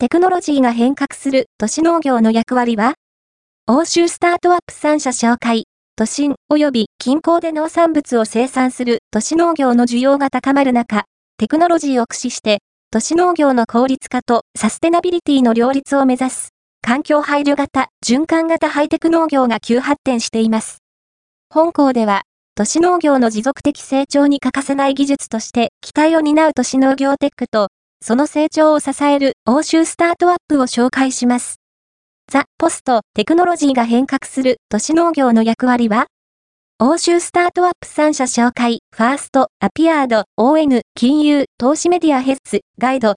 テクノロジーが変革する都市農業の役割は欧州スタートアップ3社紹介。都心及び近郊で農産物を生産する都市農業の需要が高まる中、テクノロジーを駆使して、都市農業の効率化とサステナビリティの両立を目指す、環境配慮型、循環型ハイテク農業が急発展しています。本校では、都市農業の持続的成長に欠かせない技術として期待を担う都市農業テックと、その成長を支える欧州スタートアップを紹介します。ザ・ポスト・テクノロジーが変革する都市農業の役割は欧州スタートアップ3社紹介、ファースト、アピアード、ON、金融、投資メディアヘッズ、ガイド、